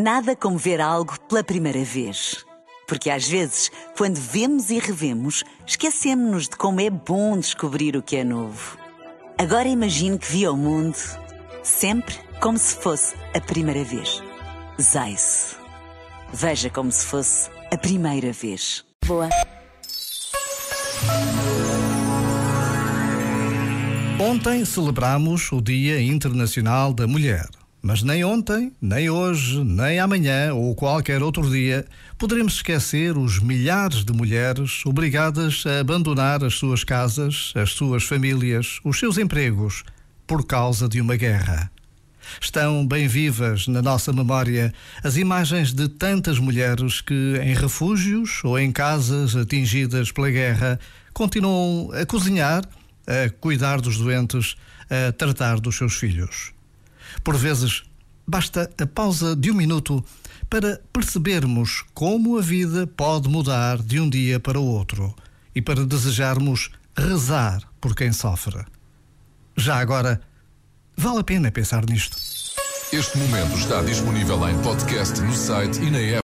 Nada como ver algo pela primeira vez. Porque às vezes, quando vemos e revemos, esquecemos-nos de como é bom descobrir o que é novo. Agora imagine que viu o mundo sempre como se fosse a primeira vez. Zais. Veja como se fosse a primeira vez. Boa. Ontem celebramos o Dia Internacional da Mulher. Mas nem ontem, nem hoje, nem amanhã ou qualquer outro dia poderemos esquecer os milhares de mulheres obrigadas a abandonar as suas casas, as suas famílias, os seus empregos por causa de uma guerra. Estão bem vivas na nossa memória as imagens de tantas mulheres que, em refúgios ou em casas atingidas pela guerra, continuam a cozinhar, a cuidar dos doentes, a tratar dos seus filhos. Por vezes, basta a pausa de um minuto para percebermos como a vida pode mudar de um dia para o outro e para desejarmos rezar por quem sofre. Já agora, vale a pena pensar nisto. Este momento está disponível em podcast no site e na app.